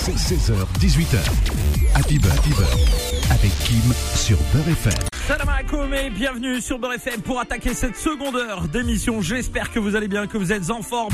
16h, 18h. Happy Beurre, avec Kim sur Beurre FM. Salam alaikum et bienvenue sur Beurre FM pour attaquer cette seconde heure d'émission. J'espère que vous allez bien, que vous êtes en forme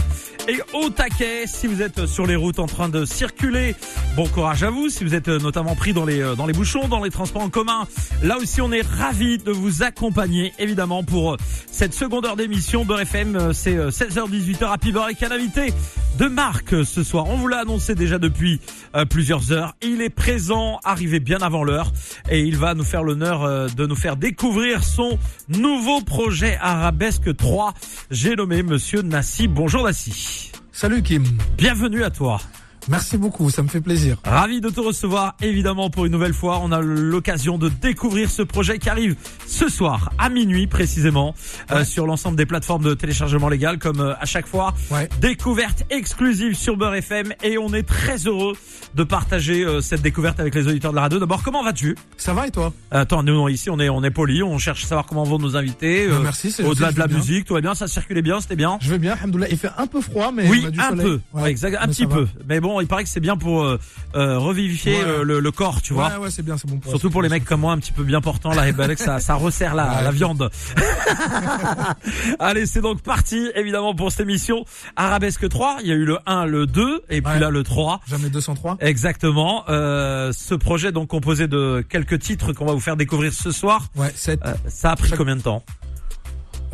et au taquet. Si vous êtes sur les routes en train de circuler, bon courage à vous. Si vous êtes notamment pris dans les, dans les bouchons, dans les transports en commun, là aussi on est ravis de vous accompagner évidemment pour cette seconde heure d'émission. Beurre FM, c'est 16h-18h Happy Beurre avec un invité de marque ce soir. On vous l'a annoncé déjà depuis euh, plusieurs heures. Il est présent, arrivé bien avant l'heure et il va nous faire l'honneur euh, de nous faire découvrir son nouveau projet Arabesque 3. J'ai nommé monsieur Nassi. Bonjour Nassi. Salut Kim. Bienvenue à toi. Merci beaucoup, ça me fait plaisir. Ravi de te recevoir, évidemment, pour une nouvelle fois. On a l'occasion de découvrir ce projet qui arrive ce soir, à minuit précisément, euh, sur l'ensemble des plateformes de téléchargement légal, comme euh, à chaque fois. Ouais. Découverte exclusive sur Beurre FM et on est très heureux de partager euh, cette découverte avec les auditeurs de la radio. D'abord, comment vas-tu? Ça va et toi? Attends, nous ici, on est on est poli, on cherche à savoir comment vont nos invités. Bah, merci, c'est Au-delà de la bien. musique, tout va bien, ça circulait bien, c'était bien. Je vais bien, alhamdoulilah. Il fait un peu froid, mais Oui, on a du un soleil. peu, Ouais, exact, un petit peu. Mais bon, il paraît que c'est bien pour euh, euh, revivifier Ouais. le, le corps, tu vois. Ouais, ouais, c'est bien, c'est bon. Pour Surtout pour les mecs comme moi, un petit peu bien portants, là, et ben, que ça, ça resserre la, Ouais. la viande. Allez, c'est donc parti, évidemment, pour cette émission. Arabesque 3, il y a eu le 1, le 2, et puis là, le 3. Jamais 203. Exactement. Euh, ce projet, donc, composé de quelques titres qu'on va vous faire découvrir ce soir. Ouais, 7. Euh, ça a pris Chaque- combien de temps?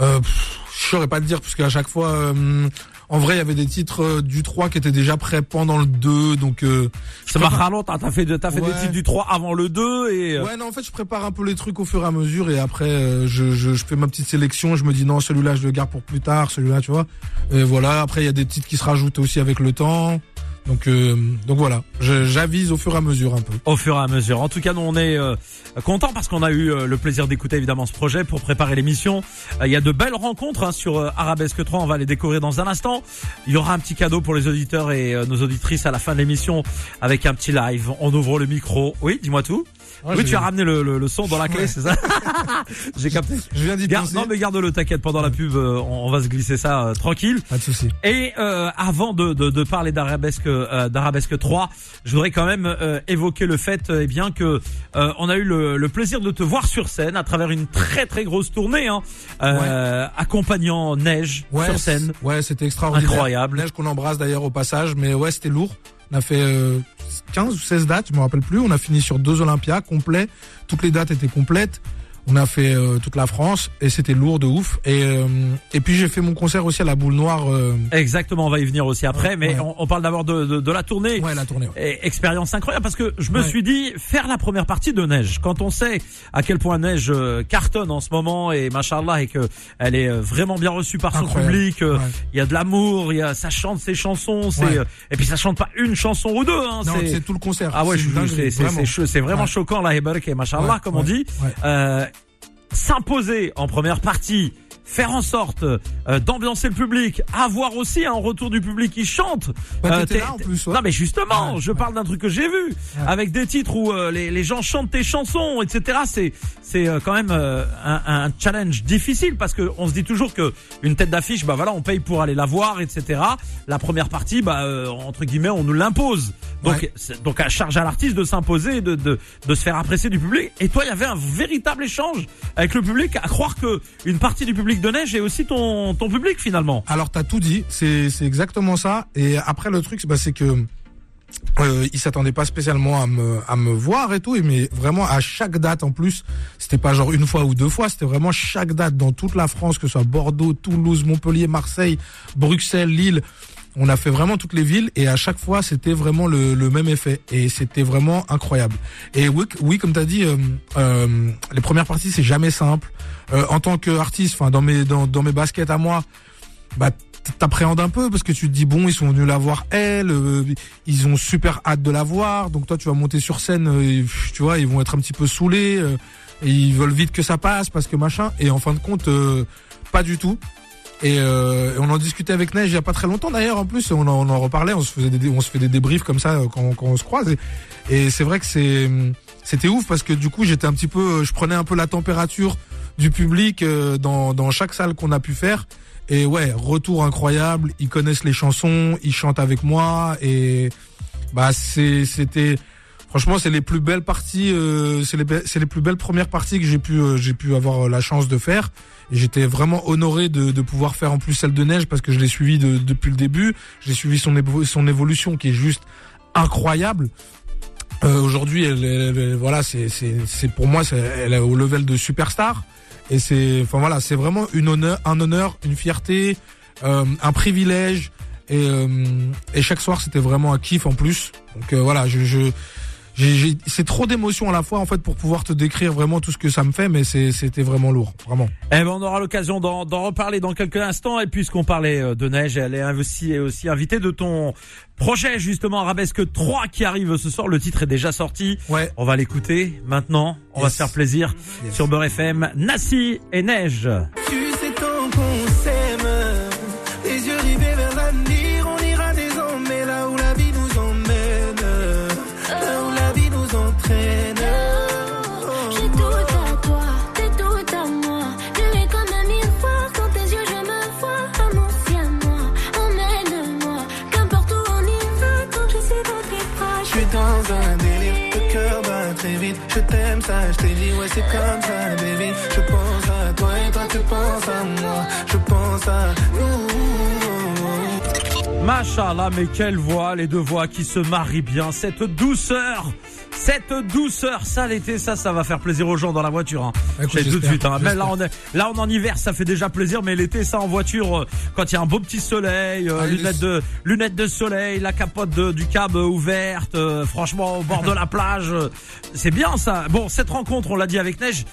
Euh, pff, je saurais pas te dire, parce qu'à chaque fois, euh, en vrai, il y avait des titres euh, du 3 qui étaient déjà prêts pendant le 2, donc... Euh, je Ça préfère- ralent, t'as fait, t'as fait des titres du 3 avant le 2 et... euh, Ouais, non, en fait, je prépare un peu les trucs au fur et à mesure, et après, euh, je, je, je fais ma petite sélection, je me dis non, celui-là, je le garde pour plus tard, celui-là, tu vois. Et voilà, après, il y a des titres qui se rajoutent aussi avec le temps. Donc, euh, donc voilà, j'avise au fur et à mesure un peu. au fur et à mesure. En tout cas, nous on est euh, content parce qu'on a eu euh, le plaisir d'écouter évidemment ce projet pour préparer l'émission. Euh, Il y a de belles rencontres hein, sur euh, Arabesque 3, on va les découvrir dans un instant. Il y aura un petit cadeau pour les auditeurs et euh, nos auditrices à la fin de l'émission avec un petit live. On ouvre le micro. Oui, dis-moi tout. Ouais, oui, tu as ramené le, le- le son dans la clé, Ouais. c'est ça J'ai capté. Je viens d'y Garde, penser. non mais garde-le, t'inquiète, pendant la pub, euh, on, on va se glisser ça euh, tranquille. Pas de souci. Et euh, avant de, de, de parler d'Arabesque euh, d'Arabesque 3, je voudrais quand même euh, évoquer le fait eh bien que euh, on a eu le, le plaisir de te voir sur scène à travers une très très grosse tournée, hein, euh, accompagnant Neige sur scène. Ouais, c'était extraordinaire. Incroyable. Neige qu'on embrasse d'ailleurs au passage, mais ouais, c'était lourd. On a fait euh, 15 ou 16 dates, je me rappelle plus. On a fini sur deux Olympias complets. Toutes les dates étaient complètes. On a fait euh, toute la France et c'était lourd de ouf. Et euh, et puis j'ai fait mon concert aussi à la Boule Noire. euh, Exactement, on va y venir aussi après, Ouais, mais ouais. on, on parle d'abord de, de, de la tournée. ouais, la tournée. ouais. Et expérience incroyable parce que je me suis dit faire la première partie de Neige quand on sait à quel point Neige euh, cartonne en ce moment et machallah et que elle est euh, vraiment bien reçue par son Incroyable. public euh, il y a de l'amour il y a ça chante ses chansons c'est et puis ça chante pas une chanson ou deux hein, c'est tout le concert. ah ouais C'est vraiment. c'est cho- c'est vraiment choquant la Hebarek et machallah comme on dit ouais. S'imposer en première partie faire en sorte euh, d'ambiancer le public, avoir aussi un retour du public qui chante. Bah, Euh, t'étais t'es- là, en plus, ouais. Non mais justement, je parle d'un truc que j'ai vu avec des titres où euh, les, les gens chantent tes chansons, etc. C'est c'est euh, quand même euh, un, un challenge difficile parce que on se dit toujours que une tête d'affiche, bah voilà, on paye pour aller la voir, etc. La première partie, bah euh, entre guillemets, on nous l'impose. Donc Ouais. donc à charge à l'artiste de s'imposer, de, de de se faire apprécier du public. Et toi, il y avait un véritable échange avec le public, à croire que une partie du public de Neige est aussi ton ton public finalement. Alors t'as tout dit, c'est c'est exactement ça. Et après le truc, bah, c'est que euh, il s'attendait pas spécialement à me à me voir et tout, mais vraiment à chaque date en plus, c'était pas genre une fois ou deux fois, c'était vraiment chaque date dans toute la France, que ce soit Bordeaux, Toulouse, Montpellier, Marseille, Bruxelles, Lille. On a fait vraiment toutes les villes et à chaque fois c'était vraiment le, même effet et c'était vraiment incroyable. Et oui, oui comme t'as dit, euh, euh, les premières parties c'est jamais simple. Euh, en tant qu'artiste, enfin dans mes dans, mes baskets à moi, bah t'appréhendes un peu parce que tu te dis bon ils sont venus la voir elle euh, ils ont super hâte de la voir donc toi tu vas monter sur scène tu vois ils vont être un petit peu saoulés ils veulent vite que ça passe parce que machin et en fin de compte pas du tout et, euh, on en discutait avec Neige il y a pas très longtemps d'ailleurs en plus on en, on en reparlait on se faisait des, on se fait des débriefs comme ça euh, quand, quand on se croise et, et c'est vrai que c'est c'était ouf parce que du coup j'étais un petit peu je prenais un peu la température du public euh, dans, dans chaque salle qu'on a pu faire et ouais, retour incroyable. Ils connaissent les chansons, ils chantent avec moi et Bah c'était franchement c'est les plus belles parties, euh, c'est les les plus belles premières parties que j'ai pu euh, j'ai pu avoir la chance de faire. J'étais vraiment honoré de, de pouvoir faire en plus celle de neige parce que je l'ai suivi de, depuis le début. J'ai suivi son son évolution qui est juste incroyable. Euh, Aujourd'hui, elle, elle- voilà, c'est pour moi, elle est au level de superstar. Et c'est, enfin voilà, c'est vraiment une honneur, un honneur, une fierté, euh, un privilège. Et, euh, et chaque soir, c'était vraiment un kiff en plus. Donc euh, voilà, je, je c'est trop d'émotions à la fois en fait pour pouvoir te décrire vraiment tout ce que ça me fait, mais c'est- c'était vraiment lourd, vraiment. Eh ben, on aura l'occasion d'en d'en reparler dans quelques instants. Et puisqu'on parlait euh, de neige, elle est aussi, aussi invitée de ton projet, justement, Arabesque 3 qui arrive ce soir. Le titre est déjà sorti. Ouais. On va l'écouter maintenant. On va se faire plaisir Yes. sur Beurre FM. Nassi et Neige. Tu je t'ai dit, ouais, c'est comme ça, baby. Je pense à toi et toi, tu penses à moi. Je pense à. Machallah, mais quelle voix, les deux voix qui se marient bien. Cette douceur, cette douceur, ça l'été, ça, ça va faire plaisir aux gens dans la voiture. Hein. Écoute, tout de suite. Hein. Mais là, on est, là, on est en hiver, ça fait déjà plaisir. Mais l'été, ça en voiture, euh, quand il y a un beau petit soleil, euh, Allez, lunettes de lunettes de soleil, la capote de- du cab ouverte, euh, franchement au bord de la plage, euh, c'est bien ça. Bon, cette rencontre, on l'a dit avec Neige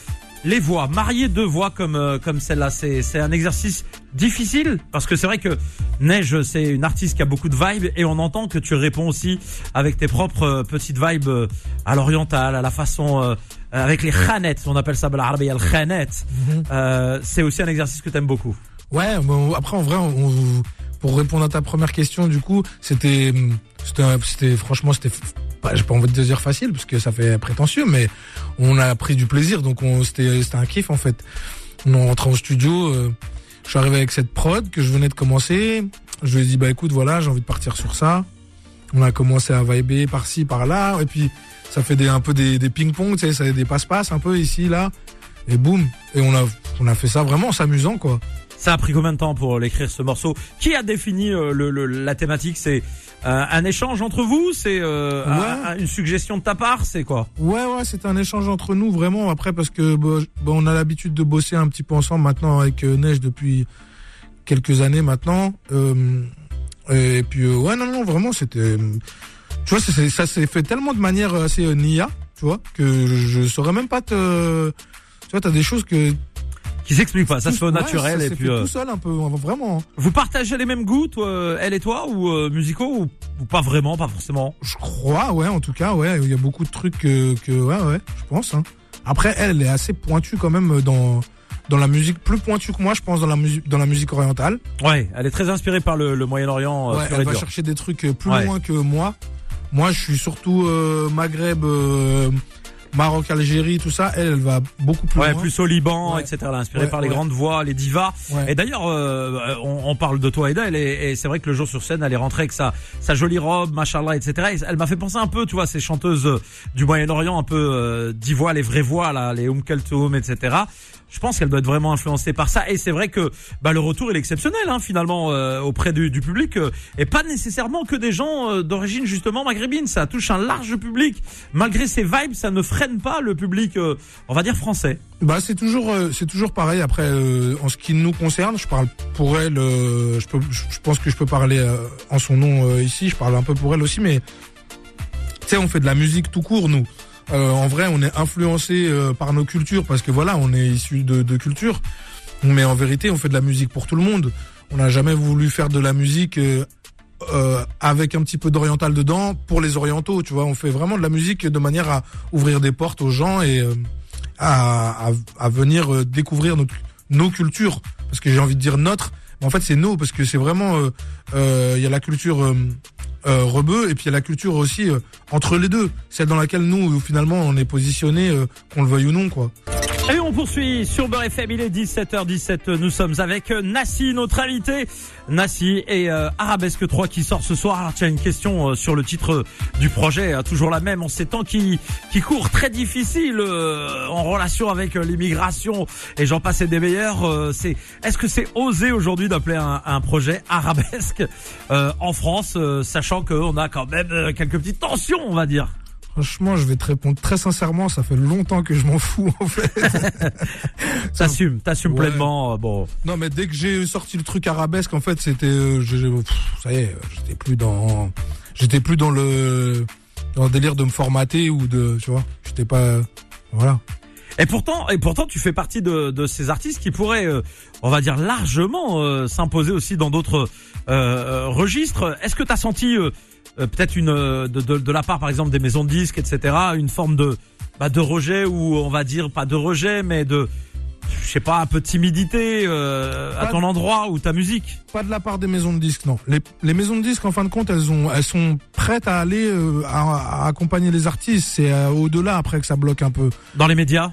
les voix, marier deux voix comme euh, comme celle-là, c'est c'est un exercice difficile parce que c'est vrai que Neige c'est une artiste qui a beaucoup de vibes et on entend que tu réponds aussi avec tes propres euh, petites vibes euh, à l'oriental, à la façon avec les khanettes, on appelle ça l'arabie al khanet. Mhm. c'est aussi un exercice que t'aimes beaucoup. Ouais, bon, après en vrai on, pour répondre à ta première question du coup, c'était c'était franchement c'était pas, j'ai pas envie de dire facile parce que ça fait prétentieux, mais on a pris du plaisir, donc on, c'était, un kiff en fait. On est rentré au studio, euh, je suis arrivé avec cette prod que je venais de commencer. Je lui ai dit bah écoute, voilà, j'ai envie de partir sur ça. On a commencé à vibrer par-ci, par-là, et puis ça fait des, un peu des, ping-pong, tu sais, ça des passe-passe un peu ici, là, et boum, et on a, on a fait ça vraiment en s'amusant quoi. Ça a pris combien de temps pour l'écrire ce morceau? Qui a défini euh, le- la thématique? C'est euh, un échange entre vous C'est euh, Ouais. un- un- une suggestion de ta part C'est quoi? Ouais, ouais, c'est un échange entre nous vraiment. Après, parce que bah, bah, on a l'habitude de bosser un petit peu ensemble maintenant avec euh, Neige depuis quelques années maintenant. Euh, et puis euh, ouais, non, non, vraiment, c'était. Tu vois, ça, s'est- fait tellement de manière assez nia, tu vois, que je, je saurais même pas te. Tu vois, t'as des choses que. Qui s'explique pas Ça se fait au naturel et puis fait euh, tout seul un peu, vraiment. vous partagez les mêmes goûts, toi, elle et toi, ou euh, musicaux ou, ou pas vraiment, pas forcément? Je crois, ouais, en tout cas, ouais, il y a beaucoup de trucs que, que ouais, ouais, je pense. Hein. Après, elle, elle est assez pointue quand même dans dans la musique, plus pointue que moi, je pense, dans la musique dans la musique orientale. Ouais, elle est très inspirée par le, le Moyen-Orient. euh, Ouais, elle va dur. chercher des trucs euh, plus Ouais. loin que moi. Moi, je suis surtout euh, Maghreb, euh, Maroc, Algérie, tout ça. Elle, elle va beaucoup plus Ouais, loin. plus au Liban, Ouais. etc. Elle inspirée Ouais, par les grandes voix, les divas. Ouais. Et d'ailleurs, euh, on, on parle de toi et d'elle, et, et c'est vrai que le jour sur scène, elle est rentrée avec sa, sa jolie robe, machallah, etc. Et elle m'a fait penser un peu, tu vois, ces chanteuses du Moyen-Orient, un peu euh, divois, les vraies voix, là, les Oum Kaltoum, etc. Je pense qu'elle doit être vraiment influencée par ça. Et c'est vrai que bah, le retour est exceptionnel, hein, finalement, euh, auprès du, public, euh, et pas nécessairement que des gens euh, d'origine justement maghrébine. Ça touche un large public. Malgré ces vibes, ça ne freine pas le public, on va dire français. Bah, c'est toujours, c'est toujours pareil. Après, en ce qui nous concerne, je parle pour elle. je pense que je peux parler en son nom ici. Je parle un peu pour elle aussi, mais tu sais, on fait de la musique tout court, nous. Euh, en vrai, on est influencé euh, par nos cultures parce que voilà, on est issu de, de culture. Mais en vérité, on fait de la musique pour tout le monde. On n'a jamais voulu faire de la musique euh, euh, avec un petit peu d'oriental dedans pour les orientaux. Tu vois, on fait vraiment de la musique de manière à ouvrir des portes aux gens et euh, à, à, à venir euh, découvrir nos, nos cultures. Parce que j'ai envie de dire notre, mais en fait c'est nos parce que c'est vraiment il y a la culture euh, rebeu et puis il y a la culture aussi euh, entre les deux, celle dans laquelle nous finalement on est positionné, euh, qu'on le veuille ou non quoi. Et on poursuit sur Beurre FM, il est 17h17, nous sommes avec Nassi, notre invité. Nassi et euh, Arabesque 3 qui sort ce soir. Alors, tiens, une question euh, sur le titre du projet, euh, toujours la même, en ces temps qui, qui courent très difficiles euh, en relation avec euh, l'immigration et j'en passe et des meilleurs. euh, c'est, est-ce que c'est osé aujourd'hui d'appeler un, un projet Arabesque euh, en France, euh, sachant qu'on a quand même euh, quelques petites tensions, on va dire? Franchement, je vais te répondre très sincèrement, ça fait longtemps que je m'en fous en fait. T'assumes, t'assumes Ouais. pleinement. euh, bon, non mais dès que j'ai sorti le truc arabesque, en fait, c'était, euh, ça y est, j'étais plus dans, j'étais plus dans le, dans le délire de me formater ou de, tu vois, j'étais pas, voilà. Et pourtant, et pourtant, tu fais partie de, de ces artistes qui pourraient, euh, on va dire, largement euh, s'imposer aussi dans d'autres euh, euh, registres. Est-ce que tu as senti euh, peut-être une euh, de, de, de la part, par exemple, des maisons de disques, etc., une forme de bah, de rejet ou on va dire pas de rejet, mais de je sais pas, un peu de timidité euh, à ton de- endroit ou ta musique. Pas de la part des maisons de disques, non. Les, les maisons de disques, en fin de compte, elles ont, elles sont prêtes à aller euh, à, à accompagner les artistes. C'est euh, au-delà après que ça bloque un peu. Dans les médias,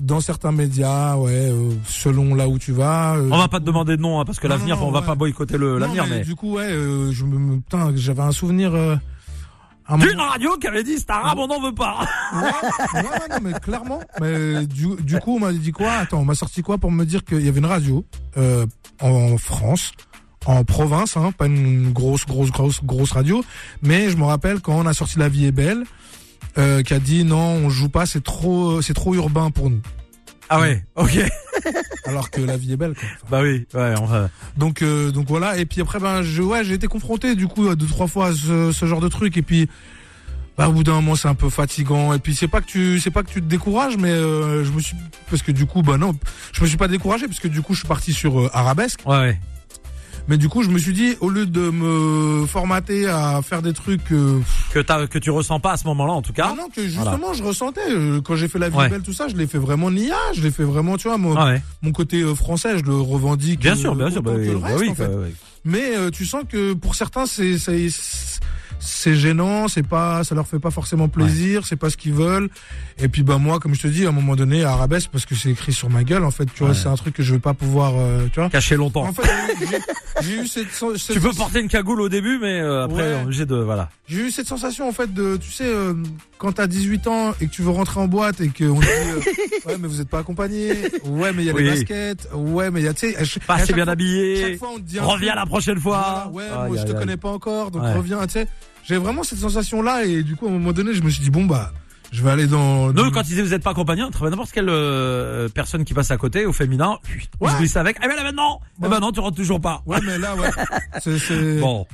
Dans certains médias, ouais, euh, selon là où tu vas. euh, on va pas te demander de nom hein, parce que l'avenir, on va ouais. pas boycotter le l'avenir, mais, mais, du coup, ouais, euh, je me, putain, j'avais un souvenir. Euh, un d'une moment- radio qui avait dit c'est arabe, on n'en veut pas. Ouais, ouais, ouais, non, mais clairement. Mais du, du coup, on m'a dit quoi? Attends, on m'a sorti quoi pour me dire qu'il y avait une radio euh, en France, en province, hein, pas une grosse, grosse, grosse, grosse radio. Mais je me rappelle quand on a sorti La Vie est belle, euh, qui a dit non, on joue pas, c'est trop, c'est trop urbain pour nous. Ah ouais, ok. Alors que La Vie est belle. Quoi. Enfin, Bah oui, ouais, va. donc, euh, donc voilà. Et puis après, ben, je, ouais, j'ai été confronté du coup deux trois fois à ce, ce genre de truc. Et puis, bah, au bout d'un moment, c'est un peu fatigant. Et puis, c'est pas que tu, c'est pas que tu te décourages, mais euh, je me suis, parce que du coup, bah non, je me suis pas découragé parce que du coup, je suis parti sur euh, arabesque. Ouais, ouais. Mais du coup, je me suis dit, au lieu de me formater à faire des trucs, euh, que t'as que tu ressens pas à ce moment-là en tout cas. non, non, que justement, je ressentais euh, quand j'ai fait la vie Ouais. belle, tout ça, je l'ai fait vraiment nia, je l'ai fait vraiment, tu vois, mon, Ah ouais. mon côté euh, français, je le revendique. Bien euh, sûr, bien sûr. Bah, bah oui, en fait. oui. Mais euh, tu sens que pour certains c'est c'est gênant, c'est pas ça leur fait pas forcément plaisir, c'est pas ce qu'ils veulent. Et puis bah moi comme je te dis à un moment donné arabesque parce que c'est écrit sur ma gueule en fait, tu vois, Ouais. c'est un truc que je vais pas pouvoir euh, tu vois. Caché longtemps. En fait, j'ai- j'ai eu cette, cette tu peux porter une cagoule au début, mais euh, après Ouais. est obligé de voilà. j'ai eu cette sensation en fait de tu sais euh, quand t'as 18 ans et que tu veux rentrer en boîte et qu'on te dit euh, ouais mais vous êtes pas accompagné, ouais mais il y a Oui. les baskets, ouais mais il y a tu sais Pas assez chaque bien fois- habillé. chaque fois on te dit Reviens la prochaine fois. Voilà, ouais, Aïe, moi je te connais pas encore, donc Ouais. reviens, tu sais. J'ai vraiment cette sensation là et du coup à un moment donné je me suis dit bon bah je vais aller dans. Nous, dans- quand ils disaient vous êtes pas accompagné, on travaille n'importe quelle euh, personne qui passe à côté, au féminin, on Ouais. se glisse avec. Eh ben là maintenant, eh Ouais. ben non, tu rentres toujours pas. Ouais mais là ouais. c'est c'est. Bon.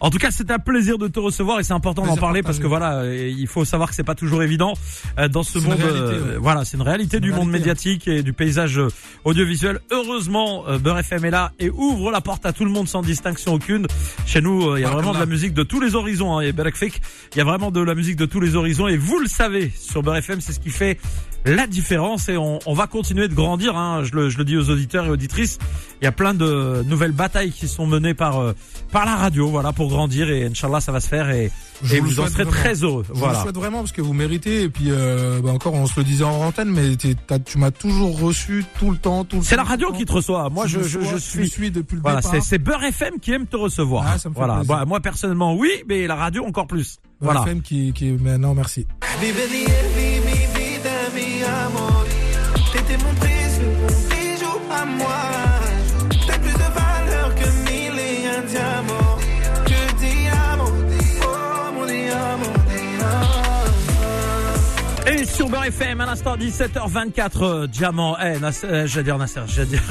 En tout cas, c'est un plaisir de te recevoir et c'est important d'en parler partagé. parce que voilà, euh, il faut savoir que c'est pas toujours évident euh, dans ce monde. réalité, euh, ouais. Voilà, c'est une réalité du monde réalité, médiatique et du paysage audiovisuel. Heureusement, Beurre FM est là et ouvre la porte à tout le monde sans distinction aucune. Chez nous, il y a vraiment de la musique de tous les horizons. Hein, et Beurre FM, il y a vraiment de la musique de tous les horizons et vous le savez sur Beurre FM, c'est ce qui fait la différence et on, on va continuer de grandir. Hein, je, le, je le dis aux auditeurs et auditrices. Il y a plein de nouvelles batailles qui sont menées par euh, par la radio, voilà, pour grandir et Inch'Allah ça va se faire et, Je et vous vous en serez vraiment. très heureux. Je vous Voilà. le souhaite vraiment parce que vous méritez et puis euh, bah encore on se le disait en antenne mais tu m'as toujours reçu tout le temps tout le C'est la radio qui te reçoit. Moi, je, je, suis- je suis. suis depuis le Voilà, départ. c'est c'est Beurre FM qui aime te recevoir. Ah, ça me fait voilà. Bah, moi personnellement, oui, mais la radio encore plus. Beurre Voilà. FM qui qui mais non merci. T'étais mon précieux, mon bijou à moi. T'as plus de valeur que mille et un diamants. Que diamant, oh mon diamant, diamant. Et sur Beurre FM, à l'instant 17h24, euh, Diamant, eh, Nasser, euh, j'allais dire Nasser, j'allais dire.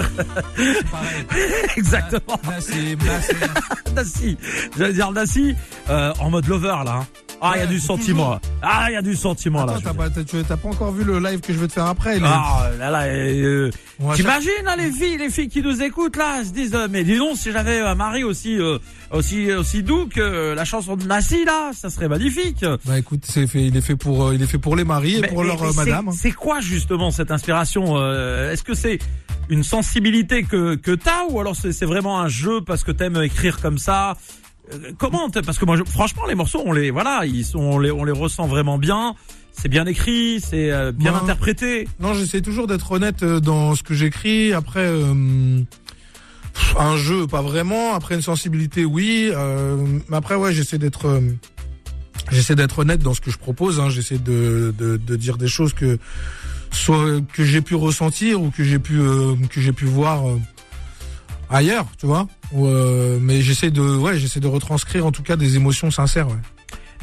Exactement. Nassi. J'allais dire Nassi, euh, en mode lover, là. hein. Ah, il y a du sentiment. là. Ah, il y a du sentiment, là. Attends, t'as pas, t'as- tu- t'as pas encore vu le live que je vais te faire après. il est- Ah là là, euh, on va t'imagines là, les filles, les filles qui nous écoutent là, se disent euh, mais dis donc si j'avais un mari aussi euh, aussi aussi doux que euh, la chanson de Nassi là, ça serait magnifique. Bah écoute, c'est fait, il est fait pour, euh, il est fait pour les maris et Mais- pour mais- leur mais euh, c'est- madame. C'est quoi justement cette inspiration euh, Est-ce que c'est une sensibilité que que t'as ou alors c'est c'est vraiment un jeu parce que t'aimes écrire comme ça Euh, Comment Parce que moi, je- franchement, les morceaux, on les, voilà, ils sont, on les, on les ressent vraiment bien. C'est bien écrit, c'est euh, bien interprété. Non, j'essaie toujours d'être honnête euh, dans ce que j'écris. Après, euh, un jeu, pas vraiment. Après, une sensibilité, oui. Euh, mais après, ouais, j'essaie d'être, j'essaie d'être honnête dans ce que je propose. Hein. J'essaie de, de, de dire des choses que soit que j'ai pu ressentir ou que j'ai pu euh, que j'ai pu voir ailleurs, tu vois. Ou, euh, mais j'essaie de, ouais, j'essaie de retranscrire en tout cas des émotions sincères. Ouais.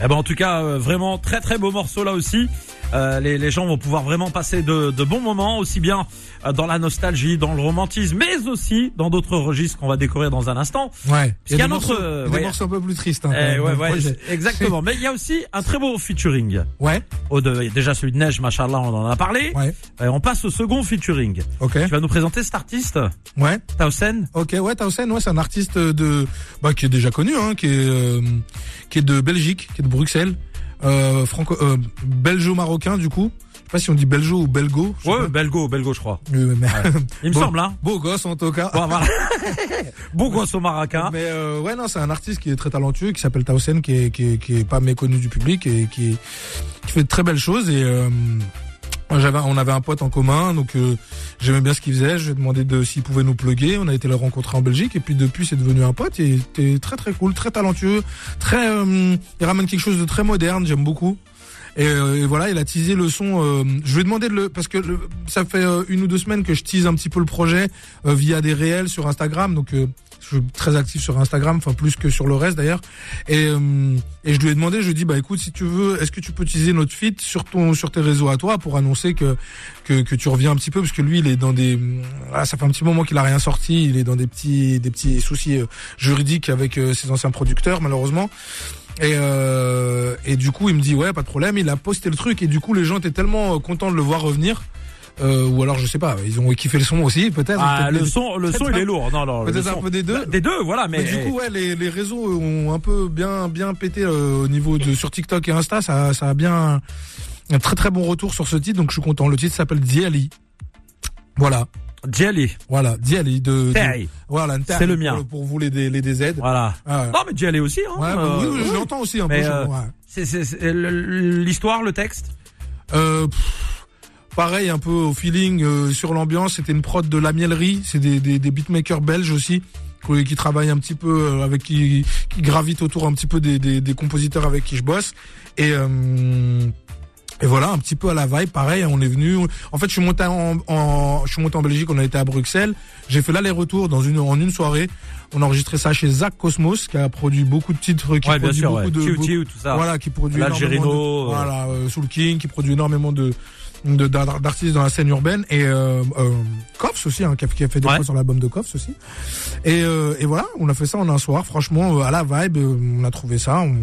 Eh ben en tout cas, euh, vraiment très très beau morceau là aussi. Euh, les, les gens vont pouvoir vraiment passer de, de bons moments, aussi bien euh, dans la nostalgie, dans le romantisme, mais aussi dans d'autres registres qu'on va découvrir dans un instant. Ouais. qu'il y a notre, morceaux, euh, il a des ouais. morceaux un peu plus tristes. Hein, Eh, ouais, le ouais, exactement. Mais il y a aussi un très beau featuring. Ouais. Au de, déjà celui de Neige, machallah, on en a parlé. Ouais. Euh, on passe au second featuring. Ok. Tu vas nous présenter cet artiste, Ouais. Tausen. Ok, ouais, Tausen, ouais, c'est un artiste de, bah, qui est déjà connu, hein, qui est, euh, qui est de Belgique, qui est de Bruxelles, euh, franco, euh, belgeo-marocain du coup. Je sais pas si on dit belgeo ou belgo. Ouais, pas. belgo, belgo, je crois. Euh, mais- Il me Bon. semble, hein. Beau gosse en tout cas. Bon, voilà. bon gosse au Maraca. Mais euh, ouais, non, c'est un artiste qui est très talentueux, qui s'appelle Tausen, qui est, qui est, qui est pas méconnu du public et qui, qui fait de très belles choses. Et euh, j'avais, on avait un pote en commun, donc euh, j'aimais bien ce qu'il faisait. Je lui ai demandé de s'il pouvait nous plugger. On a été le rencontrer en Belgique et puis depuis c'est devenu un pote. Il était très très cool, très talentueux, très. euh, il ramène quelque chose de très moderne. J'aime beaucoup. Et, euh, et voilà, il a teasé le son. euh, je lui ai demandé de le parce que ça fait euh, une ou deux semaines que je tease un petit peu le projet euh, via des réels sur Instagram. Donc euh, je suis très actif sur Instagram, enfin plus que sur le reste d'ailleurs. Et, euh, et je lui ai demandé, je lui ai dit bah écoute si tu veux, est-ce que tu peux utiliser notre feed sur ton sur tes réseaux à toi pour annoncer que que, que tu reviens un petit peu? Parce que lui il est dans des ah, ça fait un petit moment qu'il a rien sorti, il est dans des petits des petits soucis euh, juridiques avec euh, ses anciens producteurs malheureusement. Et, euh, et du coup, il me dit ouais, pas de problème. Il a posté le truc et du coup, les gens étaient tellement euh, contents de le voir revenir. Euh, ou alors, je sais pas, ils ont kiffé le son aussi, peut-être. Ah, le son, le son, il est lourd. Non, non, Peut-être un son- peu des deux. Des deux, voilà, mais. Mais du coup, ouais, les, les réseaux ont un peu bien bien pété euh, au niveau de sur TikTok et Insta. Ça, ça a bien un très très bon retour sur ce titre, donc je suis content. Le titre s'appelle Diali. Voilà, Jelly. voilà, Diali de. de- voilà, C'est le mien. Pour, pour vous les, les, les DZ. Voilà. Ah, ouais. Non, mais Jelly aussi, hein. Ouais, bah euh, oui, oui, je oui. l'entends aussi un Mais, peu. euh, ouais. C'est, l'histoire, le texte? Euh, pff, pareil, un peu au feeling euh, sur l'ambiance. C'était une prod de la miellerie. C'est des, des, des beatmakers belges aussi qui, qui travaillent un petit peu euh, avec qui, qui gravitent autour un petit peu des, des, des compositeurs avec qui je bosse. Et euh, et voilà, un petit peu à la vibe, pareil, on est venu. En fait, je suis monté en, en je suis monté en Belgique, on a été à Bruxelles. J'ai fait l'aller-retour dans une en une soirée. On a enregistré ça chez Zach Cosmos, qui a produit beaucoup de titres, qui Ouais, bien produit sûr, beaucoup ouais. de Chiu, beaucoup- Chiu, tout ça. voilà, qui produit énormément de- euh. voilà, euh, Soul King, qui produit énormément de d'artistes dans la scène urbaine et euh, euh, Koffs aussi, hein, qui, a, qui a fait des Ouais. fois sur l'album de Koffs aussi. Et, euh, et voilà, on a fait ça en un soir, franchement, euh, à la vibe, euh, on a trouvé ça, on,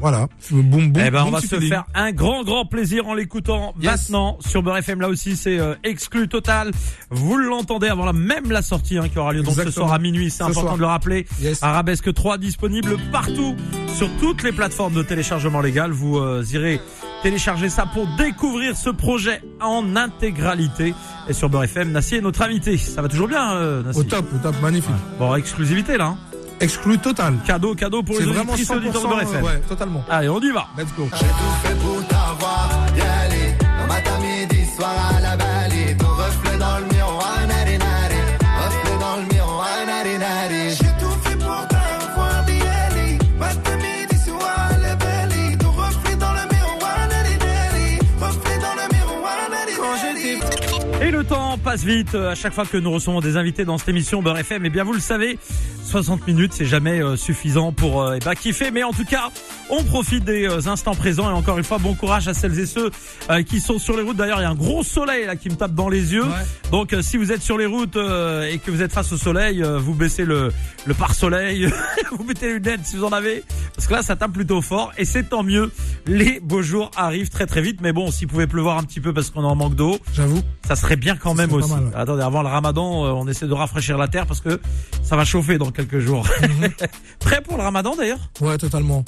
voilà, boum boum. Eh ben, on va se feeling. faire un grand, grand plaisir en l'écoutant Yes. maintenant sur Beurre FM. Là aussi, c'est euh, exclu total. Vous l'entendez avant la, même la sortie hein, qui aura lieu donc ce soir à minuit. C'est Ce important soir. de le rappeler. Yes. Arabesque 3 disponible partout sur toutes les plateformes de téléchargement légal. Vous euh, irez télécharger ça pour découvrir ce projet en intégralité. Et sur Beurre FM, Nassi est notre invité. Ça va toujours bien, euh, Nassi Au top, au top, magnifique. Bon, exclusivité là. hein. Exclu total. Cadeau, cadeau pour les vraiment auditrices et 100%, auditeurs de Beurre FM. ouais, totalement. Allez, on y va. Let's go. J'ai tout fait pour t'avoir, y aller. Matin, midi, soir à la. Passe vite euh, à chaque fois que nous recevons des invités dans cette émission Beurre FM. Et bien vous le savez, 60 minutes c'est jamais euh, suffisant pour euh, eh ben, kiffer. Mais en tout cas, on profite des instants présents. Et encore une fois, bon courage à celles et ceux qui sont sur les routes. D'ailleurs, il y a un gros soleil là qui me tape dans les yeux. Donc si vous êtes sur les routes et que vous êtes face au soleil, vous baissez le, le pare-soleil, vous mettez les lunettes si vous en avez. Parce que là, ça tape plutôt fort. Et c'est tant mieux. Les beaux jours arrivent très très vite. Mais bon, s'il pouvait pleuvoir un petit peu parce qu'on en manque d'eau, J'avoue. ça serait bien quand même pas aussi. mal, ouais. Attendez, avant le ramadan, euh, on essaie de rafraîchir la terre parce que ça va chauffer dans quelques jours. Mhm. Prêt pour le ramadan d'ailleurs? Ouais, totalement.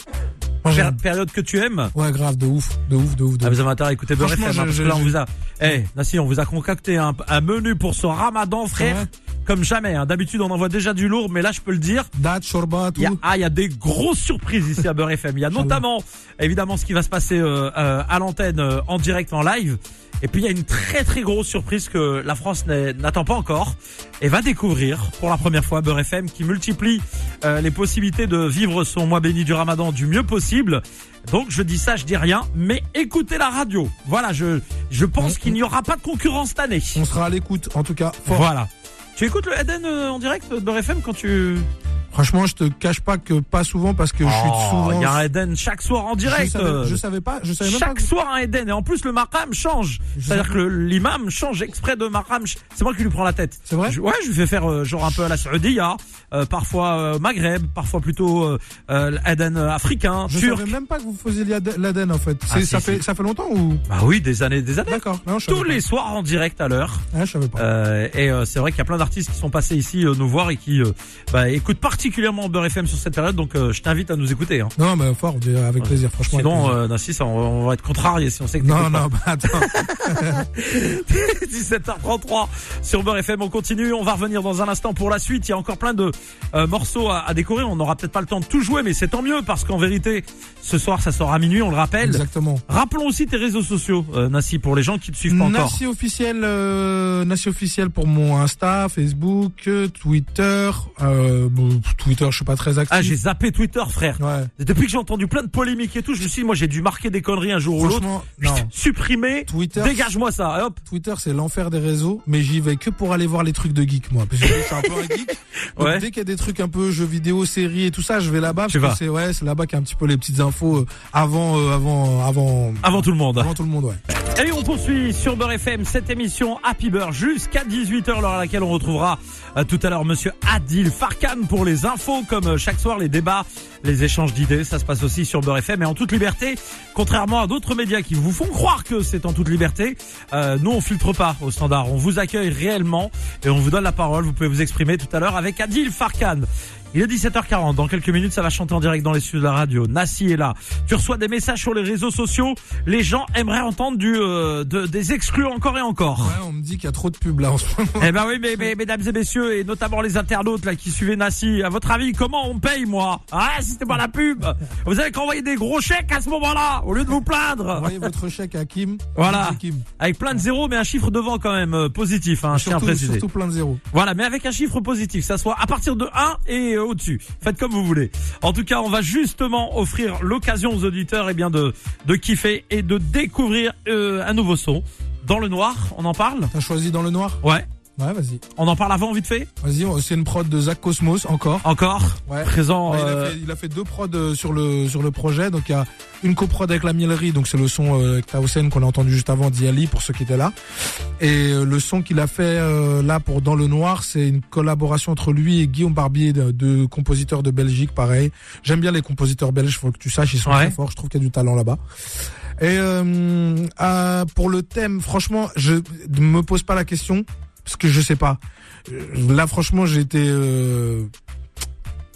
Moi. Période que tu aimes? Ouais, grave, de ouf, de ouf, de ouf, de ah, vous avez intérêt à écouter Beurre FM, hein, parce que là on vous a, eh, Nassi, on vous a concocté un, un menu pour ce ramadan, frère. Comme jamais. hein. D'habitude, on envoie déjà du lourd, mais là, je peux le dire. Date, shorba, tout. Il y a, ah, il y a des grosses surprises ici à Beurre FM. Il y a notamment, évidemment, ce qui va se passer euh, euh, à l'antenne euh, en direct, en live. Et puis il y a une très très grosse surprise que la France n'attend pas encore et va découvrir pour la première fois Beurre FM qui multiplie euh, les possibilités de vivre son mois béni du Ramadan du mieux possible. Donc je dis ça, je dis rien, mais écoutez la radio. Voilà, je je pense qu'il n'y aura pas de concurrence cette année. On sera à l'écoute, en tout cas. Fort. Voilà. Tu écoutes le Eden euh, en direct de Beurre FM quand tu Franchement, je te cache pas que pas souvent parce que je suis Oh, souvent. Il y a un Eden chaque soir en direct. Je savais, je savais pas, je savais même Chaque pas. que- soir un Eden et en plus le maqam change. C'est-à-dire que l'imam change exprès de maqam. C'est moi qui lui prends la tête. C'est vrai Je- Ouais, je lui fais faire euh, genre un peu à la Saoudia, euh, parfois euh, Maghreb, parfois plutôt euh, euh, l'Eden africain, Je turc. savais même pas que vous faisiez l'Aden- l'Aden en fait. Ah, si, ça si. fait ça fait longtemps ou? Bah oui, des années, des années. D'accord. Non, Tous pas. les soirs en direct à l'heure. Ah, je savais pas. Euh, et euh, c'est vrai qu'il y a plein d'artistes qui sont passés ici euh, nous voir et qui euh, bah, écoutent particulièrement Beurre FM sur cette période. Donc euh, je t'invite à nous écouter. Hein. Non, mais fort, avec plaisir, franchement. Sinon, plaisir. euh, Nassis, on, on va être contrarié si on sait que non, non, bah attends. 17h33 sur Beurre FM. On continue. On va revenir dans un instant pour la suite. Il y a encore plein de euh, morceaux à, à découvrir. On n'aura peut-être pas le temps de tout jouer, mais c'est tant mieux parce qu'en vérité, ce soir, ça sort à minuit. On le rappelle. Exactement. Rappelons aussi tes réseaux sociaux, euh, Nassi, pour les gens qui te suivent pas encore. Nassi officiel, euh, Nassi officiel pour mon Insta, Facebook, euh, Twitter. Euh, bon, Twitter, je suis pas très actif. Ah, j'ai zappé Twitter, frère. Ouais. Depuis que j'ai entendu plein de polémiques et tout, je me suis dit, moi, j'ai dû marquer des conneries un jour ou l'autre. Supprimer, Twitter, dégage-moi ça. Et hop. Twitter, c'est l'enfer des réseaux, mais j'y vais que pour aller voir les trucs de geek, moi. Parce que je suis un peu un geek. Donc, Ouais. Dès qu'il y a des trucs un peu jeux vidéo, séries et tout ça, je vais là-bas. Tu parce vas. que c'est ouais, c'est là-bas qu'il y a un petit peu les petites infos euh, avant, euh, avant, avant, Avant tout le monde. avant tout le monde, ouais. Et on poursuit sur Beurre FM cette émission Happy Beurre jusqu'à 18h, l'heure à laquelle on retrouvera euh, tout à l'heure monsieur Adil Farkan pour les infos comme euh, chaque soir les débats, les échanges d'idées, ça se passe aussi sur Beurre FM et en toute liberté, contrairement à d'autres médias qui vous font croire que c'est en toute liberté, nous on filtre pas au standard, on vous accueille réellement et on vous donne la parole, vous pouvez vous exprimer tout à l'heure avec Adil Farkan. Farkan. Il est 17h40. Dans quelques minutes, ça va chanter en direct dans les studios de la radio. Nassi est là. Tu reçois des messages sur les réseaux sociaux. Les gens aimeraient entendre du, euh, de- des exclus encore et encore. Ouais, on me dit qu'il y a trop de pubs là en ce moment. Eh ben oui, mais, mais- mesdames et messieurs, et notamment les internautes là qui suivaient Nassi, à votre avis, comment on paye moi? Ah, si c'était pas la pub Vous avez qu'envoyer des gros chèques à ce moment-là, au lieu de vous plaindre. Envoyez votre chèque à Kim. Voilà. Kim. Avec plein de zéros, mais un chiffre devant quand même euh, positif, hein, je tiens à préciser. surtout plein de zéros. Voilà, mais avec un chiffre positif, ça soit à partir de 1 et euh, au-dessus. Faites comme vous voulez. En tout cas, on va justement offrir l'occasion aux auditeurs eh bien de de kiffer et de découvrir euh, un nouveau son. Dans le noir, on en parle? T'as choisi dans le noir? Ouais. Ouais, vas-y. On en parle avant vite fait Vas-y, c'est une prod de Zach Cosmos encore. Encore Ouais. Présent Ouais, il, a euh, fait, il a fait deux prods euh, sur le sur le projet. Donc il y a une coprod avec la Mielerie, donc c'est le son euh, avec Taosen qu'on a entendu juste avant d'Iali pour ceux qui étaient là. Et euh, le son qu'il a fait euh, là pour Dans le Noir, c'est une collaboration entre lui et Guillaume Barbier, de, de compositeurs de Belgique, pareil. J'aime bien les compositeurs belges, faut que tu saches, ils sont Ouais. très forts. Je trouve qu'il y a du talent là-bas. Et euh, euh, pour le thème, franchement, je ne me pose pas la question parce que je sais pas. Euh, Là, franchement, j'ai été, euh,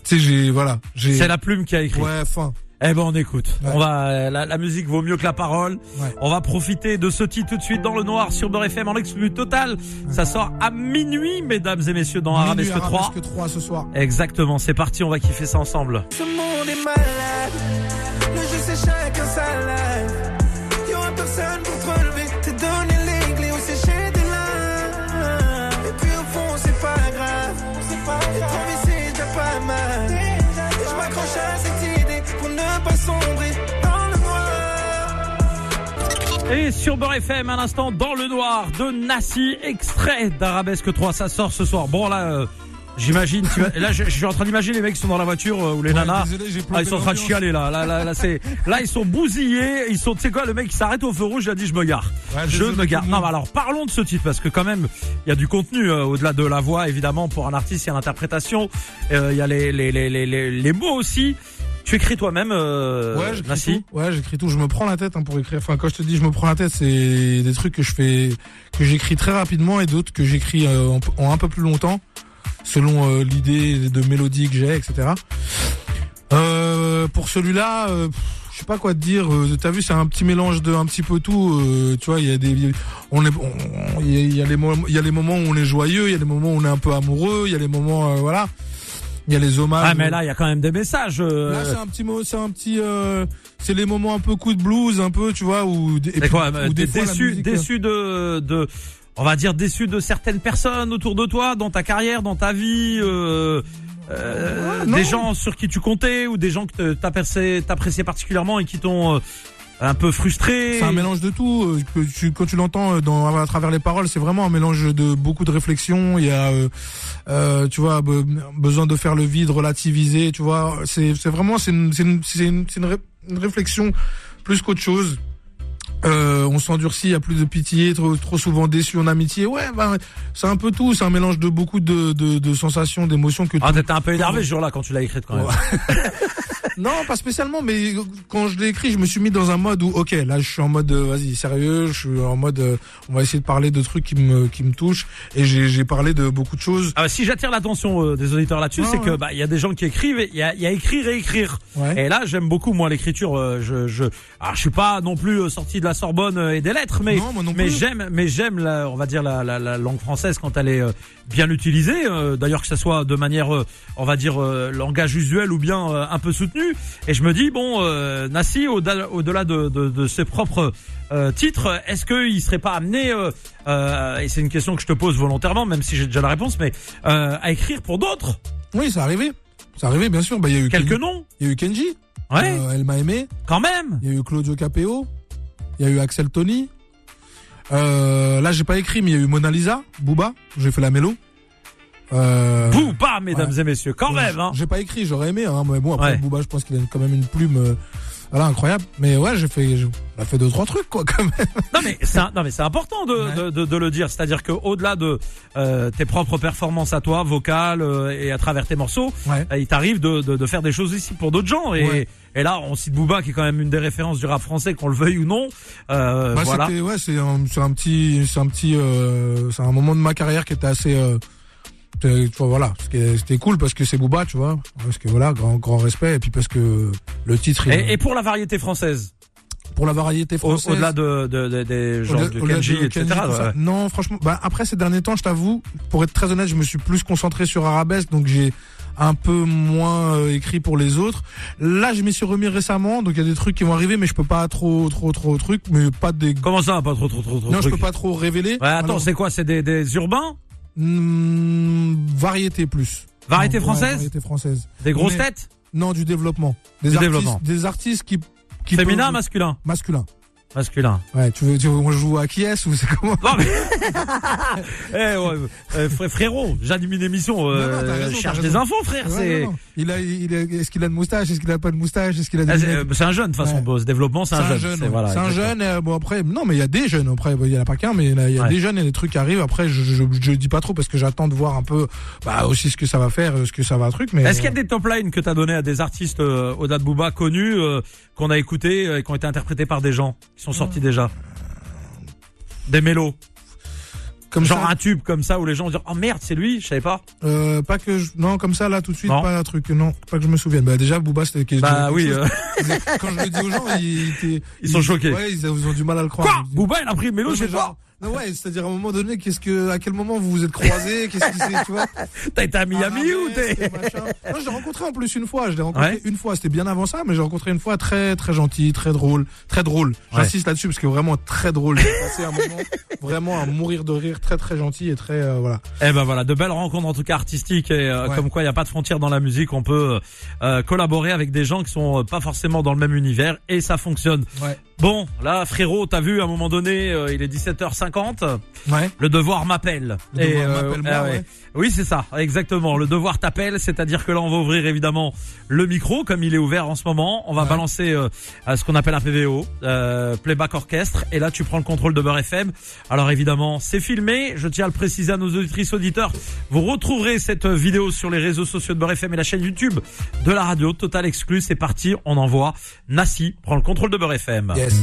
tu sais, j'ai voilà, j'ai. c'est la plume qui a écrit. Ouais, fin. Eh ben on écoute. Ouais. On va la, la musique vaut mieux que la parole. Ouais. On va profiter de ce titre tout de suite dans le noir sur Beurre FM en exclu total. Ça sort à minuit mesdames et messieurs dans Arabesque Minuit 3. Arabesque 3 ce soir. Exactement, c'est parti, on va kiffer ça ensemble. Ce monde est malade. Le jeu, c'est chacun sa pas sombrer dans le noir. Et sur Beurre FM, un instant dans le noir de Nassi, extrait d'Arabesque 3, ça sort ce soir. Bon là, euh, j'imagine, tu vas- là je, je suis en train d'imaginer les mecs qui sont dans la voiture euh, ou les Ouais, nanas. désolé, Ah, ils sont en train de chialer là, là, là, là, c'est, là ils sont bousillés, ils sont, tu sais quoi, le mec s'arrête au feu rouge, il a dit je me gare, Ouais, je me gare. Non, mais alors parlons de ce titre parce que quand même il y a du contenu euh, au-delà de la voix évidemment pour un artiste, il y a l'interprétation, euh, il y a les les, les les les les mots aussi. Tu écris toi-même, euh, ouais, j'écris tout. Ouais, j'écris tout. Je me prends la tête hein, pour écrire. Enfin, quand je te dis je me prends la tête, c'est des trucs que je fais, que j'écris très rapidement et d'autres que j'écris euh, en, en un peu plus longtemps, selon euh, l'idée de mélodie que j'ai, etc. Euh, pour celui-là, euh, je sais pas quoi te dire. euh, T'as vu, c'est un petit mélange de un petit peu tout. euh, tu vois, il y a des, on est, on- il y a- il y a les moments, il y a les moments où on est joyeux, il y a les moments où on est un peu amoureux, il y a les moments, euh, voilà. Il y a les hommages. Ah mais là il y a quand même des messages. euh, Là, c'est un petit mot, c'est un petit, euh, c'est les moments un peu coup de blues, un peu, tu vois, où, quoi où euh, des T'es fois, déçu, musique, euh, déçu de, de, on va dire déçu de certaines personnes autour de toi, dans ta carrière, dans ta vie, euh, euh, non. des gens sur qui tu comptais ou des gens que t'appréciais t'appréciais particulièrement et qui t'ont euh, un peu frustré. C'est un mélange de tout. euh, quand tu l'entends euh, dans, à travers les paroles, c'est vraiment un mélange de beaucoup de réflexions. Il y a, euh, euh, tu vois, be- besoin de faire le vide, relativiser. Tu vois, c'est vraiment c'est une une une, une réflexion plus qu'autre chose. Euh, on s'endurcit, il y a plus de pitié, trop, trop souvent déçu en amitié. Ouais, bah, c'est un peu tout. C'est un mélange de beaucoup de, de, de sensations, d'émotions que Ah, t'étais un peu énervé ce jour-là quand tu l'as écrite quand même. non, pas spécialement, mais quand je l'ai écrit, je me suis mis dans un mode où, ok, là, je suis en mode, euh, vas-y, sérieux, je suis en mode, euh, on va essayer de parler de trucs qui me, qui me touchent, et j'ai, j'ai parlé de beaucoup de choses. Ah, si j'attire l'attention euh, des auditeurs là-dessus, Ouais, c'est que ouais. bah il y a des gens qui écrivent, il y a, y a écrire et écrire. Ouais. Et là, j'aime beaucoup moi l'écriture. je, je, alors je suis pas non plus sorti de la Sorbonne euh, et des lettres, mais Non, j'aime, mais j'aime la, on va dire la, la, la langue française quand elle est euh, bien utilisée. euh, D'ailleurs que ça soit de manière, on va dire langage usuel ou bien un peu soutenu. Et je me dis bon, Nassi, au-delà de, de, de ses propres euh, titres, est-ce qu'il serait pas amené, euh, euh, et c'est une question que je te pose volontairement, même si j'ai déjà la réponse, mais à écrire pour d'autres? Oui, c'est arrivé. C'est arrivé, bien sûr. Bah, il y a eu quelques noms, il y a eu Kenji. ouais, elle m'a aimé. quand même. Il y a eu Claudio Capeo. Il y a eu Axel Tony. Euh, là, j'ai pas écrit, mais il y a eu Mona Lisa, Booba. J'ai fait la mélo. Euh, Booba, mesdames ouais. et messieurs, quand Ouais, même. Hein. J'ai pas écrit, j'aurais aimé, hein, mais bon, après, Ouais. Booba, je pense qu'il a quand même une plume, euh, voilà, incroyable. Mais ouais, j'ai fait, on a fait deux, trois trucs, quoi, quand même. Non mais c'est non mais c'est important de, Ouais. de, de, de le dire, c'est-à-dire que au-delà de euh, tes propres performances à toi, vocales euh, et à travers tes morceaux, Ouais. euh, il t'arrive de, de, de faire des choses ici pour d'autres gens et Ouais. et là on cite Booba qui est quand même une des références du rap français qu'on le veuille ou non. Euh, Bah, voilà. ouais, c'est un, c'est un petit, c'est un petit, euh, c'est un moment de ma carrière qui était assez, euh, c'était- tu vois, voilà, c'était cool parce que c'est Booba, tu vois, parce que voilà, grand, grand respect, et puis parce que le titre, Et, et pour la variété française, pour la variété française. au-delà de, de, de- des Au-delà- de Kenji, de etc. Kenji, ouais. Non, franchement, bah, après ces derniers temps, je t'avoue, pour être très honnête, je me suis plus concentré sur Arabesque, donc j'ai un peu moins euh, écrit pour les autres. Là, je m'y suis remis récemment, donc il y a des trucs qui vont arriver, mais je peux pas trop, trop, trop trucs, mais pas des. Comment ça, pas trop trop trop trop non, je trucs peux pas trop révéler. Ouais, attends, Alors, c'est quoi C'est des, des urbains hmm, variété plus. Variété française Variété française. Des grosses Mais- têtes Non, du développement. Des Du artistes, développement. des artistes qui, qui Féminin, peuvent- masculin masculin. Masculin. Ouais, tu veux, tu veux, on joue à qui est ou c'est comment Non mais eh, ouais, euh, frère- frérot, j'anime une émission. Euh, Non, non, t'as raison, cherche des infos, frère. Ouais, c'est non. Il a, il a, est-ce qu'il a une moustache Est-ce qu'il a pas de moustache Est-ce qu'il a des Ah, c'est euh, c'est un jeune de toute façon. Ouais. ce développement, c'est un, jeune. ouais. voilà, C'est un jeune. euh, bon après, non, mais il y a des jeunes. Après, il y en a pas qu'un, mais il y a, y des jeunes et des trucs qui arrivent. Après, je, je, je dis pas trop parce que j'attends de voir un peu, bah aussi ce que ça va faire, ce que ça va truc. Mais Est-ce qu'il y a des top lines que t'as donné à des artistes euh, au-delà de Booba connus qu'on a écoutés et qui ont été interprétés par des gens qui sont sortis déjà Des mélos, comme genre ça, un tube comme ça où les gens vont dire oh merde c'est lui, je savais pas. euh, pas que je, non, comme ça là tout de suite, Non. pas un truc, non, pas que je me souvienne. Bah déjà, Booba, c'était Bah oui. euh, Quand je le dis aux gens, ils, ils, Ils sont choqués. Ouais, ils, ils ont du mal à le croire. Quoi? Booba il a pris le mélo Ouais, toi genre- Non, ouais, c'est-à-dire à un moment donné, qu'est-ce que, à quel moment vous vous êtes croisés, qu'est-ce qui s'est, tu vois T'as été à Miami Ah, ou t'es. Non, je l'ai rencontré en plus une fois. Je l'ai rencontré Ouais. une fois. C'était bien avant ça, mais j'ai rencontré une fois très très gentil, très drôle, très drôle. Ouais. J'insiste là-dessus parce que vraiment très drôle. J'ai passé un moment vraiment à mourir de rire, très très gentil et très euh, voilà. Eh ben voilà, de belles rencontres en tout cas artistiques et euh, Ouais. comme quoi il n'y a pas de frontières dans la musique, on peut euh, collaborer avec des gens qui sont pas forcément dans le même univers et ça fonctionne. Ouais. Bon, là frérot, t'as vu à un moment donné, il est 17h50, Ouais. le devoir m'appelle. Le Et, euh, m'appelle, ah moi, ouais. ouais. Oui, c'est ça, exactement. Le devoir t'appelle, c'est-à-dire que là on va ouvrir évidemment le micro comme il est ouvert en ce moment. On va Ouais. balancer euh, à ce qu'on appelle un PVO, euh, playback orchestre, et là tu prends le contrôle de Beurre FM. Alors évidemment, c'est filmé. Je tiens à le préciser à nos auditrices auditeurs. Vous retrouverez cette vidéo sur les réseaux sociaux de Beurre FM et la chaîne YouTube de la radio Total Exclu. C'est parti, on envoie. Nassi prend le contrôle de Beurre FM. Yes.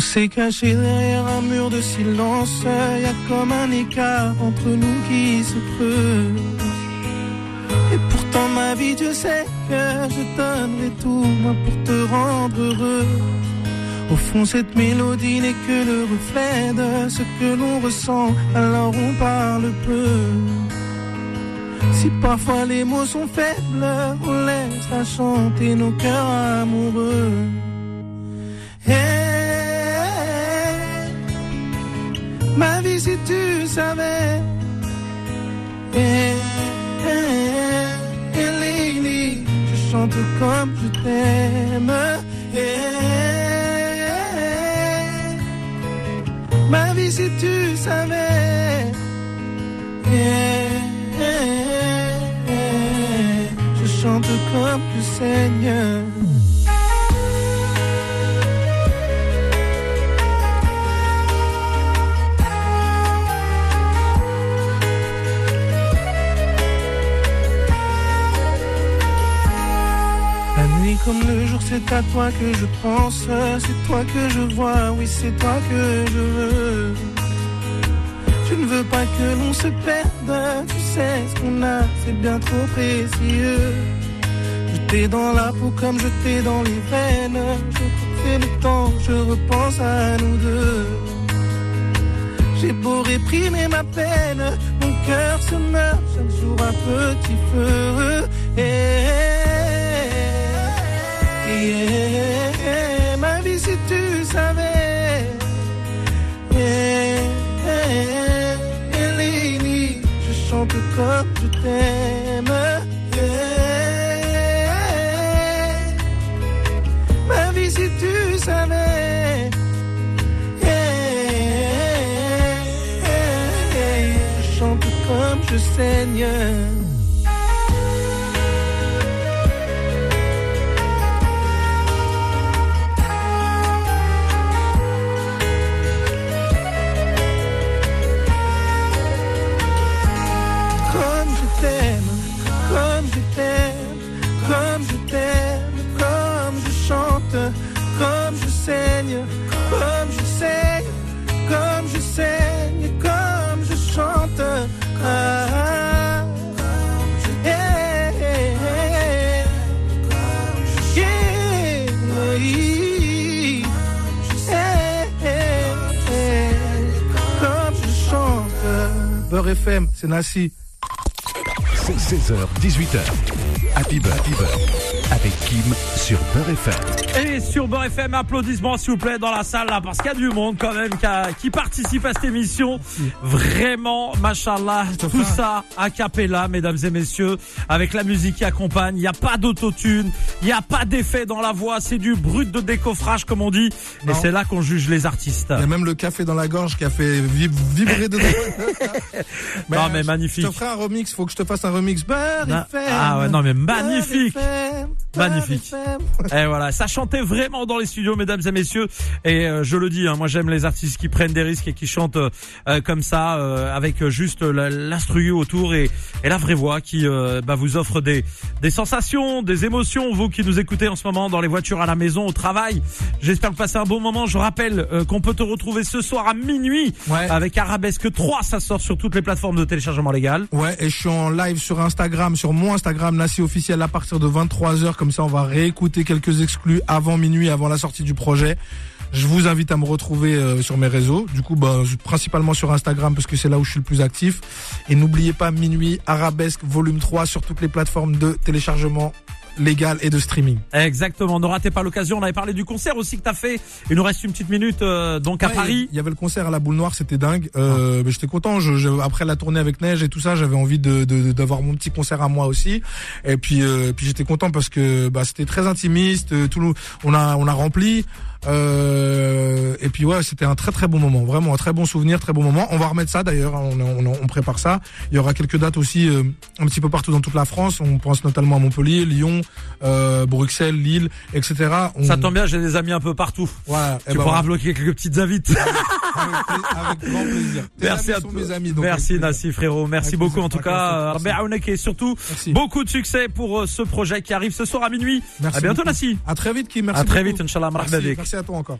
On s'est caché derrière un mur de silence, y a comme un écart entre nous qui se creuse. Et pourtant ma vie, je sais que je donnerai tout moi pour te rendre heureux. Au fond, cette mélodie n'est que le reflet de ce que l'on ressent, alors on parle peu. Si parfois les mots sont faibles, on laissera chanter nos cœurs amoureux. Ma vie, si tu savais. Hey, hey, Lily, je chante comme je t'aime. Ma vie, si tu savais. Je chante comme le Seigneur. Comme le jour, c'est à toi que je pense, c'est toi que je vois, oui c'est toi que je veux. Je ne veux pas que l'on se perde, tu sais ce qu'on a, c'est bien trop précieux. Je t'ai dans la peau comme je t'ai dans les veines, je fais le temps, je repense à nous deux. J'ai beau réprimer ma peine, mon cœur se meurt chaque jour un petit feu. Eh, ma vie si tu savais. Je chante comme je t'aime. Ma vie si tu savais. Je chante comme je saigne. C'est 16h, 18h. Happy Bird, Happy Bird. Avec Kim sur Beurre FM. Et sur Beurre FM, applaudissements s'il vous plaît dans la salle là, parce qu'il y a du monde quand même qui, a- qui participe à cette émission. Vraiment, machallah, tout ça a cappella, mesdames et messieurs, avec la musique qui accompagne. Il n'y a pas d'autotune, il n'y a pas d'effet dans la voix, c'est du brut de décoffrage comme on dit. Et c'est là qu'on juge les artistes. Il y a même le café dans la gorge qui a fait vib- vibrer dedans. Non, mais je- magnifique. Je te ferai un remix, faut que je te fasse un remix. Beurre Ah, FM. ah ouais, non, mais Beurre magnifique. Magnifique. Et voilà, ça chantait vraiment dans les studios, mesdames et messieurs. Et euh, je le dis, hein, moi j'aime les artistes qui prennent des risques et qui chantent euh, euh, comme ça, euh, avec juste l'instru autour et, et la vraie voix qui euh, bah, vous offre des, des sensations, des émotions. Vous qui nous écoutez en ce moment dans les voitures, à la maison, au travail. J'espère que vous passez un bon moment. Je rappelle euh, qu'on peut te retrouver ce soir à minuit Ouais. avec Arabesque 3. Ça sort sur toutes les plateformes de téléchargement légal. Ouais, et je suis en live sur Instagram, sur mon Instagram, Nassi officiel à partir de 23h. Comme ça, on va réécouter quelques exclus avant minuit, avant la sortie du projet. Je vous invite à me retrouver euh, sur mes réseaux. Du coup, bah, principalement sur Instagram parce que c'est là où je suis le plus actif. Et n'oubliez pas minuit, Arabesque volume 3 sur toutes les plateformes de téléchargement légal et de streaming. Exactement. Ne ratez pas l'occasion. On avait parlé du concert aussi que t'as fait. Il nous reste une petite minute euh, donc à Ouais, Paris. Il y avait le concert à la boule noire, c'était dingue. Euh, mais J'étais content. Je, je- après la tournée avec Neige et tout ça, j'avais envie de de- d'avoir mon petit concert à moi aussi. Et puis euh, puis j'étais content parce que bah, c'était très intimiste. euh, Tout le, on a on a rempli. Euh, et puis ouais, c'était un très très bon moment, vraiment un très bon souvenir, très bon moment. On va remettre ça d'ailleurs, hein, on, on, on prépare ça. Il y aura quelques dates aussi euh, un petit peu partout dans toute la France. On pense notamment à Montpellier, Lyon, euh, Bruxelles, Lille, etc. On- Ça tombe bien, j'ai des amis un peu partout. Voilà, eh Tu ben, pourras bloquer quelques petites invites. avec, grand plaisir. Tes Merci amis à sont mes amis. donc Merci. Nassi frérot, merci beaucoup plaisir, en tout cas. merci. Rabbi Aounek et surtout Merci. beaucoup de succès pour euh, ce projet qui arrive ce soir à minuit. Merci à bientôt. Nassi. À très vite, Kim. Merci À très beaucoup. vite, Inch'Allah, Merci. Merci à toi encore.